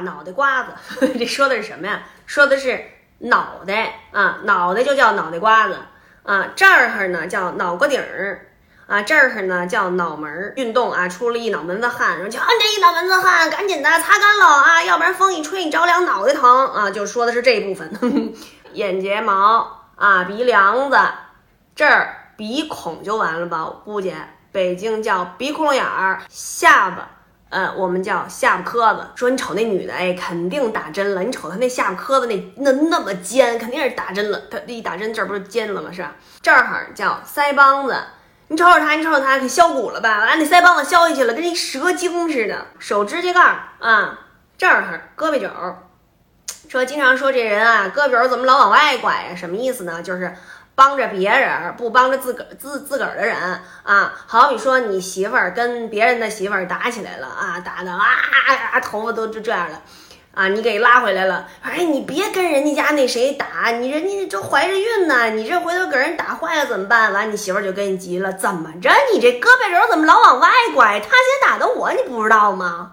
脑袋瓜子，这说的是什么呀？说的是脑袋啊，脑袋就叫脑袋瓜子啊，这儿呢叫脑瓜顶儿啊，这儿呢叫脑门儿。运动啊，出了一脑门子汗，然后就啊这一脑门子汗，赶紧的擦干了啊，要不然风一吹你着凉，脑袋疼啊，就说的是这一部分。眼睫毛啊，鼻梁子这儿鼻孔就完了吧？我估计北京叫鼻窟窿眼儿，下巴。呃，我们叫下巴磕子。说你瞅那女的，哎，肯定打针了。你瞅她那下巴磕子那那那么尖，肯定是打针了。她一打针这儿不是尖了吗？是吧？这儿叫腮帮子。你瞅瞅她，你瞅瞅她，给削骨了吧？把那腮帮子削下去了，跟那蛇精似的。手指甲盖儿啊，这儿胳膊肘。说经常说这人啊，胳膊肘怎么老往外拐呀？什么意思呢？就是。帮着别人不帮着自个儿自自个儿的人啊，好比说你媳妇儿跟别人的媳妇儿打起来了啊，打的啊啊头发都就这样了啊，你给拉回来了，哎，你别跟人家家那谁打，你人家这怀着孕呢，你这回头给人打坏了怎么办？完，你媳妇儿就跟你急了，怎么着？你这胳膊肘怎么老往外拐？他先打的我，你不知道吗？